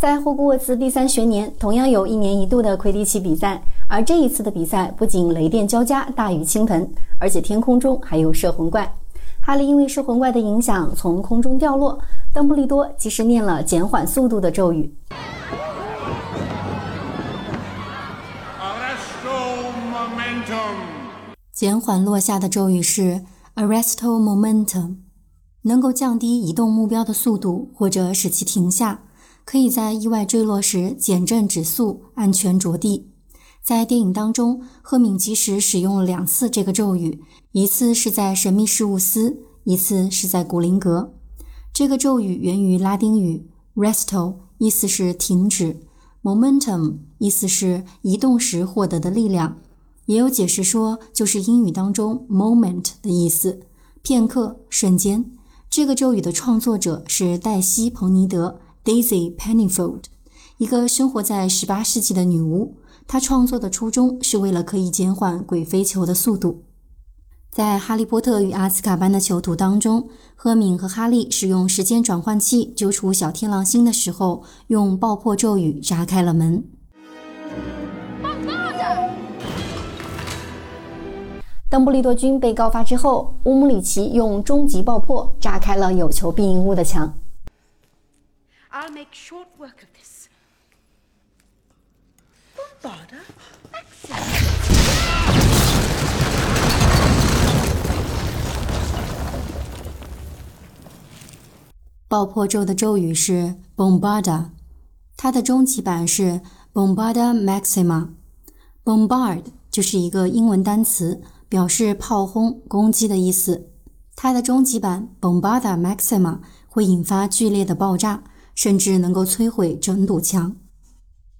在霍格沃茨第三学年，同样有一年一度的魁地奇比赛，而这一次的比赛不仅雷电交加、大雨倾盆，而且天空中还有摄魂怪。哈利因为摄魂怪的影响从空中掉落，邓布利多及时念了减缓速度的咒语。减缓落下的咒语是 Arresto Momentum，能够降低移动目标的速度或者使其停下。可以在意外坠落时减震止速，安全着地。在电影当中，赫敏及时使用了两次这个咒语，一次是在神秘事务司，一次是在古灵阁。这个咒语源于拉丁语，resto 意思是停止，momentum 意思是移动时获得的力量。也有解释说，就是英语当中 moment 的意思，片刻、瞬间。这个咒语的创作者是黛西·彭尼德。Daisy Pennyfold，一个生活在18世纪的女巫，她创作的初衷是为了可以减缓鬼飞球的速度。在《哈利波特与阿斯卡班的囚徒》当中，赫敏和哈利使用时间转换器揪出小天狼星的时候，用爆破咒语炸开了门。邓布利多军被告发之后，乌姆里奇用终极爆破炸开了有求必应屋的墙。I'll make short work of this. Bombarda, excellent. 爆破咒的咒语是 Bombarda，它的终极版是 Bombarda Maxima。Bombard 就是一个英文单词，表示炮轰、攻击的意思。它的终极版 Bombarda Maxima 会引发剧烈的爆炸。甚至能够摧毁整堵墙。